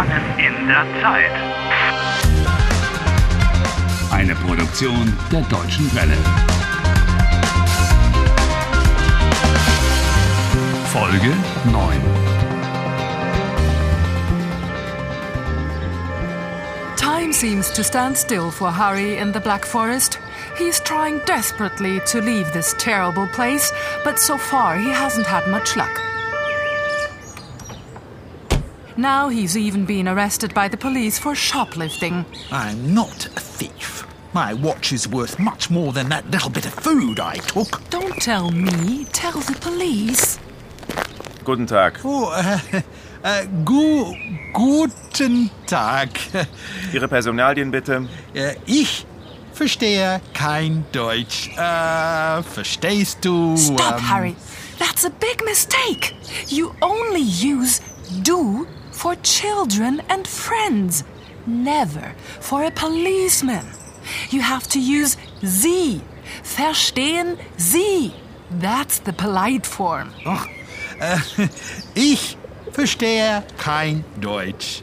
Gefangen in der Zeit. Eine Produktion der Deutschen Welle. Folge 9. Time seems to stand still for Harry in the Black Forest. He's trying desperately to leave this terrible place, but so far he hasn't had much luck. Now he's even been arrested by the police for shoplifting. I'm not a thief. My watch is worth much more than that little bit of food I took. Don't tell me, tell the police. Guten Tag. Oh, äh, äh, gu guten Tag. Ihre Personalien bitte. Äh, ich verstehe kein Deutsch. Äh, verstehst du? Stop, ähm, Harry. That's a big mistake. You only use do for children and friends, never for a policeman. You have to use Sie. Verstehen Sie. That's the polite form. Ach, äh, ich verstehe kein Deutsch.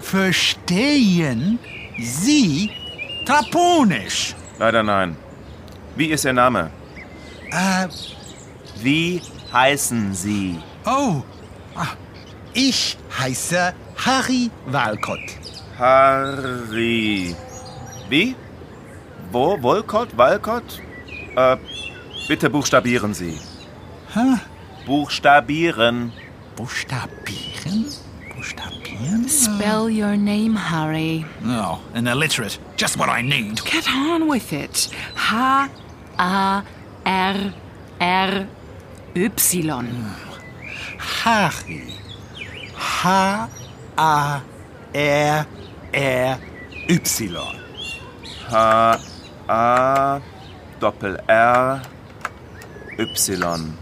Verstehen Sie Traponisch? Leider nein. Wie ist Ihr Name? Äh, Wie heißen Sie? oh, ah, ich heiße Harry Walcott. Harry. Wie? Wo? Wolcott? Walcott? Äh, bitte buchstabieren Sie. Hä? Buchstabieren. Buchstabieren? Buchstabieren? Spell your name, Harry. Oh, an illiterate. Just what I need. Get on with it. H A R R Y. Harry. H-A-R-R-Y. H A Doppel R Y.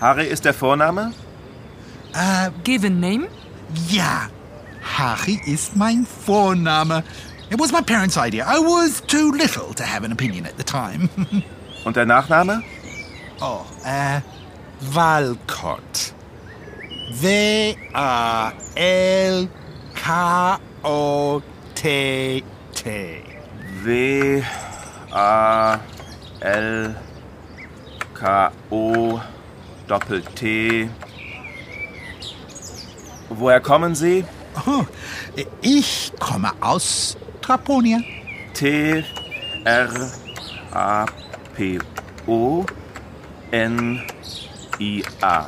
Harry ist der Vorname? Äh, Given name? ja. Harry ist mein Vorname. It was my parents' idea. I was too little to have an opinion at the time. Und der Nachname? oh, äh, Walcott. W-A-L-K-O-T-T. W A L K O Doppel T. Woher kommen Sie? Oh, ich komme aus Traponia. T R A P O N I A.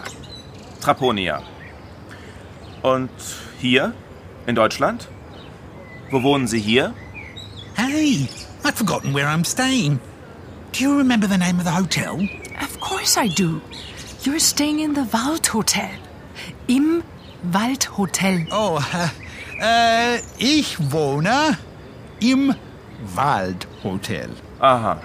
Traponia. Und hier in Deutschland? Wo wohnen Sie hier? Hey, I'd forgotten where I'm staying. Do you remember the name of the hotel? Of course I do. You're staying in the Waldhotel. Im Waldhotel. Oh, äh, ich wohne im Waldhotel. Aha.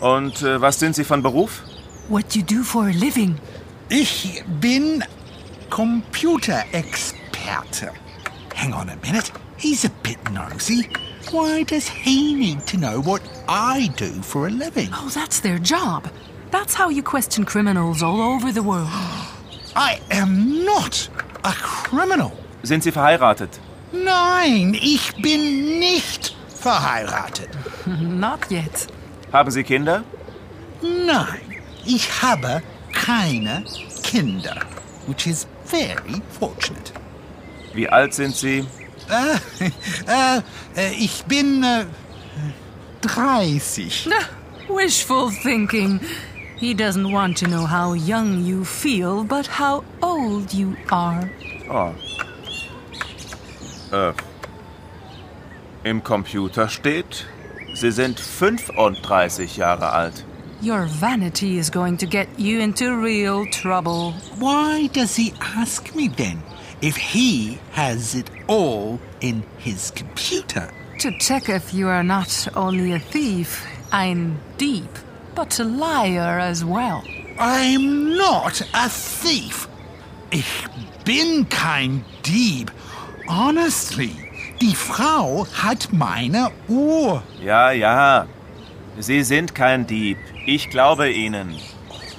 Und äh, was sind Sie von Beruf? What you do for a living? Ich bin Computerexperte. Hang on a minute. He's a bit nosy. Why does he need to know what I do for a living? Oh, that's their job. That's how you question criminals all over the world. I am not a criminal. Sind Sie verheiratet? Nein, ich bin nicht verheiratet. Not yet. Haben Sie Kinder? Nein, ich habe keine Kinder, which is very fortunate. Wie alt sind Sie? Äh, äh, äh, ich bin äh, 30. Wishful thinking. He doesn't want to know how young you feel, but how old you are. Oh. Äh. Im Computer steht, Sie sind 35 Jahre alt. Your vanity is going to get you into real trouble. Why does he ask me then if he has it all in his computer? To check if you are not only a thief, ein Dieb, but a liar as well. I'm not a thief. Ich bin kein Dieb. Honestly, die Frau hat meine Uhr. Ja, ja. Sie sind kein Dieb. Ich glaube Ihnen.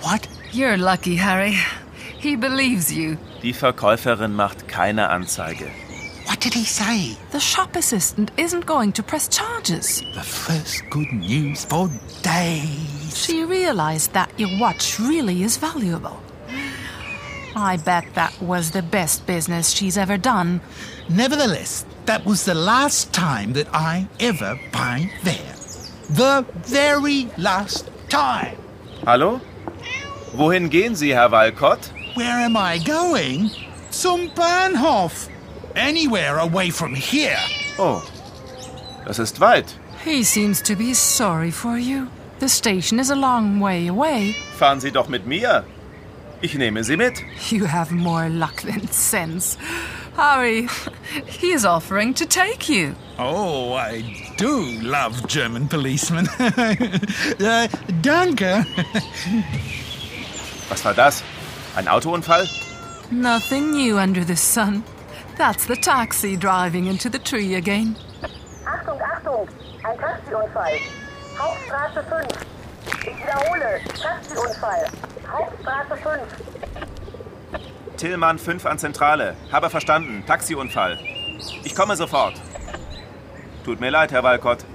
What? You're lucky, Harry. He believes you. Die Verkäuferin macht keine Anzeige. What did he say? The shop assistant isn't going to press charges. The first good news for days. She realized that your watch really is valuable. I bet that was the best business she's ever done. Nevertheless, that was the last time that I ever buy there. The very last time. Hallo? Wohin gehen Sie, Herr Walcott? Where am I going? Zum Bahnhof. Anywhere away from here. Oh, das ist weit. He seems to be sorry for you. The station is a long way away. Fahren Sie doch mit mir. Ich nehme Sie mit. You have more luck than sense. Harry, he is offering to take you. Oh, I do love German policemen. uh, danke. Was war das? Ein Autounfall? Nothing new under the sun. That's the taxi driving into the tree again. Achtung, Achtung! Ein Taxiunfall. Hauptstraße 5. Ich wiederhole, Taxiunfall. Hauptstraße 5. Tillmann 5 an Zentrale. Habe verstanden. Taxiunfall. Ich komme sofort. Tut mir leid, Herr Walcott.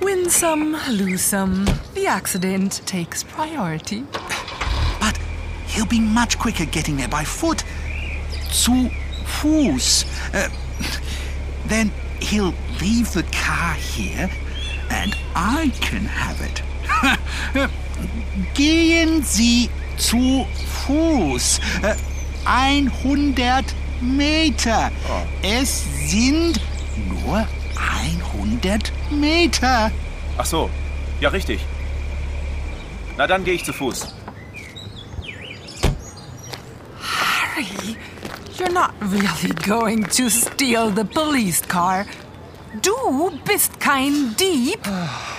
Win some, lose some. The accident takes priority. But he'll be much quicker getting there by foot. Zu Fuß. Uh, then he'll leave the car here and I can have it. Gehen Sie zu Fuß. Äh, 100 Meter. Es sind nur 100 Meter. Ach so. Ja, richtig. Na, dann gehe ich zu Fuß. Harry, you're not really going to steal the police car. Du bist kein Dieb.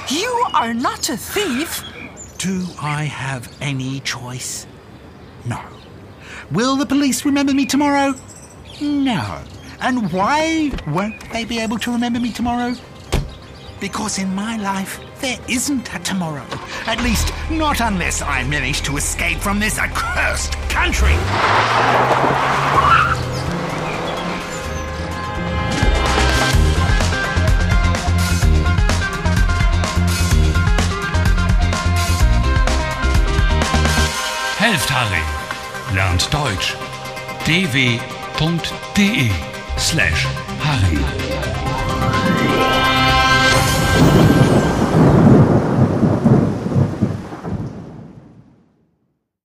You are not a thief. Do I have any choice? No. Will the police remember me tomorrow? No. And why won't they be able to remember me tomorrow? Because in my life, there isn't a tomorrow. At least, not unless I manage to escape from this accursed country. Harry. Lernt Deutsch. dw.de slash Harry.